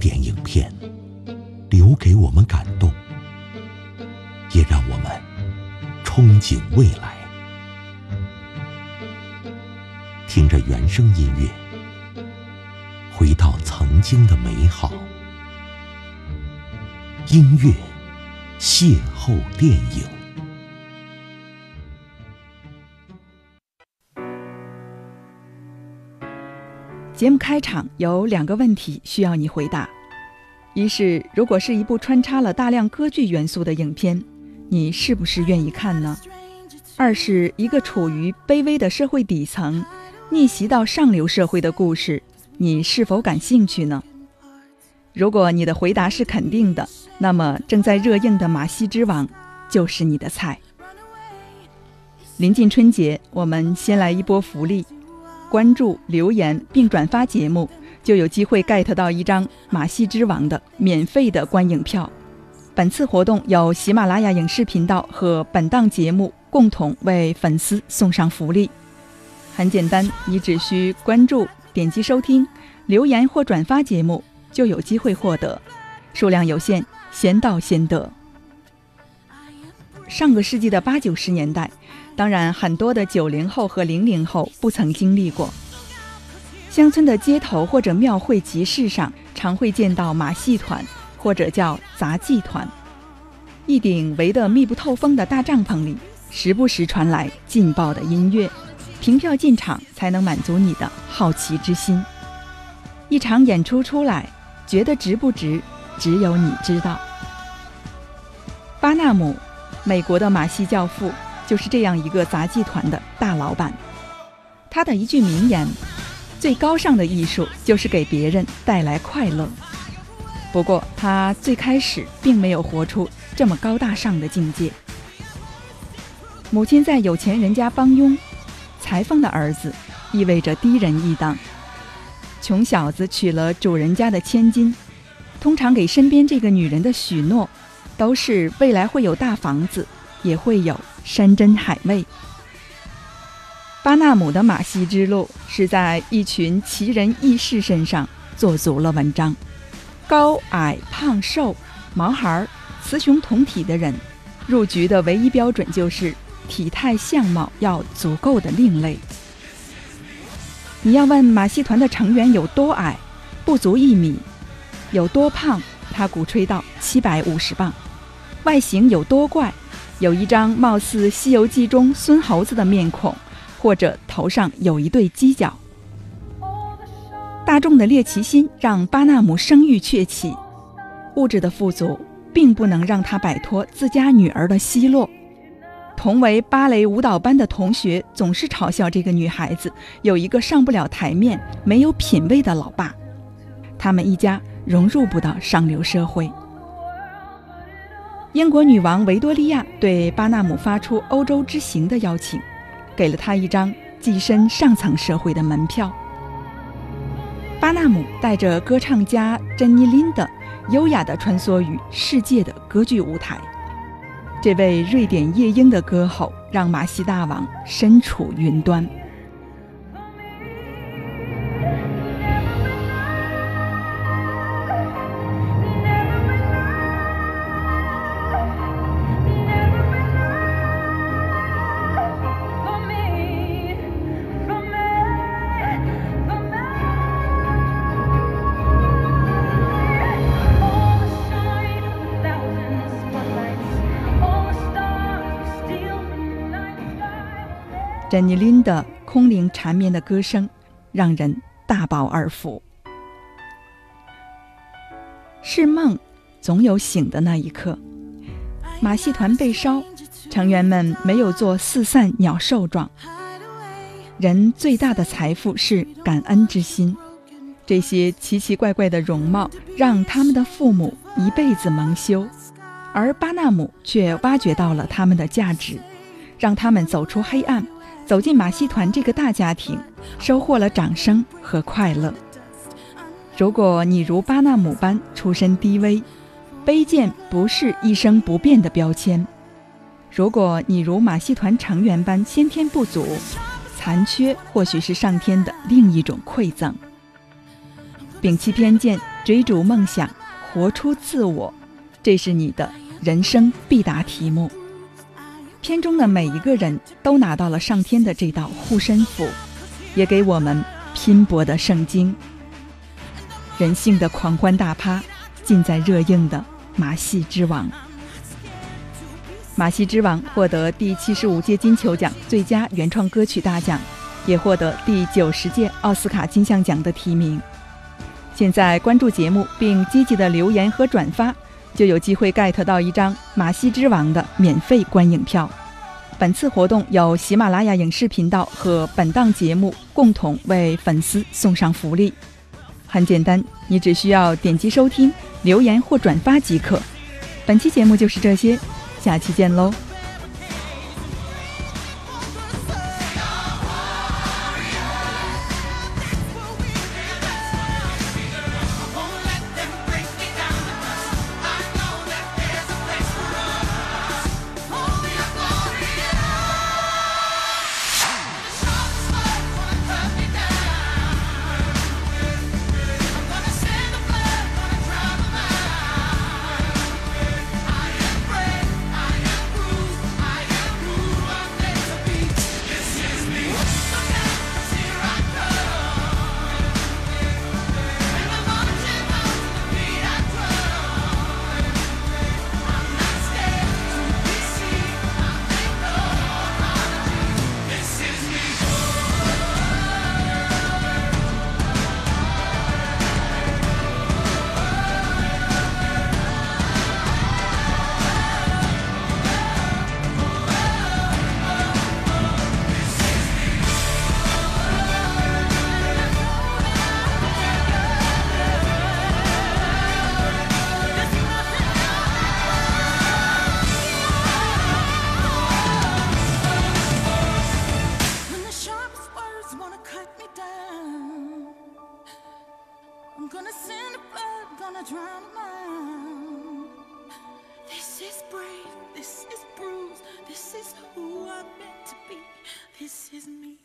典影片，留给我们感动，也让我们憧憬未来。听着原声音乐，回到曾经的美好。音乐邂逅电影。节目开场有两个问题需要你回答：一是，如果是一部穿插了大量歌剧元素的影片，你是不是愿意看呢？二是一个处于卑微的社会底层。逆袭到上流社会的故事，你是否感兴趣呢？如果你的回答是肯定的，那么正在热映的《马戏之王》就是你的菜。临近春节，我们先来一波福利：关注、留言并转发节目，就有机会 get 到一张《马戏之王》的免费的观影票。本次活动由喜马拉雅影视频道和本档节目共同为粉丝送上福利。很简单，你只需关注、点击收听、留言或转发节目，就有机会获得。数量有限，先到先得。上个世纪的八九十年代，当然很多的九零后和零零后不曾经历过。乡村的街头或者庙会集市上，常会见到马戏团或者叫杂技团。一顶围得密不透风的大帐篷里，时不时传来劲爆的音乐。凭票进场才能满足你的好奇之心。一场演出出来，觉得值不值，只有你知道。巴纳姆，美国的马戏教父，就是这样一个杂技团的大老板。他的一句名言：“最高尚的艺术就是给别人带来快乐。”不过，他最开始并没有活出这么高大上的境界。母亲在有钱人家帮佣。裁缝的儿子意味着低人一等，穷小子娶了主人家的千金，通常给身边这个女人的许诺，都是未来会有大房子，也会有山珍海味。巴纳姆的马戏之路是在一群奇人异士身上做足了文章，高矮胖瘦、毛孩、雌雄同体的人，入局的唯一标准就是。体态相貌要足够的另类。你要问马戏团的成员有多矮，不足一米；有多胖，他鼓吹到七百五十磅；外形有多怪，有一张貌似《西游记》中孙猴子的面孔，或者头上有一对犄角。大众的猎奇心让巴纳姆声誉鹊起，物质的富足并不能让他摆脱自家女儿的奚落。同为芭蕾舞蹈班的同学总是嘲笑这个女孩子有一个上不了台面、没有品位的老爸。他们一家融入不到上流社会。英国女王维多利亚对巴纳姆发出欧洲之行的邀请，给了他一张跻身上层社会的门票。巴纳姆带着歌唱家珍妮琳的优雅地穿梭于世界的歌剧舞台。这位瑞典夜莺的歌喉，让马戏大王身处云端。珍妮琳的空灵缠绵的歌声，让人大饱耳福。是梦，总有醒的那一刻。马戏团被烧，成员们没有做四散鸟兽状。人最大的财富是感恩之心。这些奇奇怪怪的容貌，让他们的父母一辈子蒙羞，而巴纳姆却挖掘到了他们的价值，让他们走出黑暗。走进马戏团这个大家庭，收获了掌声和快乐。如果你如巴纳姆般出身低微，卑贱不是一生不变的标签；如果你如马戏团成员般先天不足，残缺或许是上天的另一种馈赠。摒弃偏见，追逐梦想，活出自我，这是你的人生必答题目。片中的每一个人都拿到了上天的这道护身符，也给我们拼搏的圣经。人性的狂欢大趴，尽在热映的《马戏之王》。《马戏之王》获得第七十五届金球奖最佳原创歌曲大奖，也获得第九十届奥斯卡金像奖的提名。现在关注节目并积极的留言和转发，就有机会 get 到一张《马戏之王》的免费观影票。本次活动由喜马拉雅影视频道和本档节目共同为粉丝送上福利。很简单，你只需要点击收听、留言或转发即可。本期节目就是这些，下期见喽！gonna send a blood, gonna drown a mind. This is brave, this is bruised, this is who I'm meant to be, this is me.